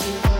You.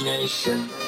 Preservation.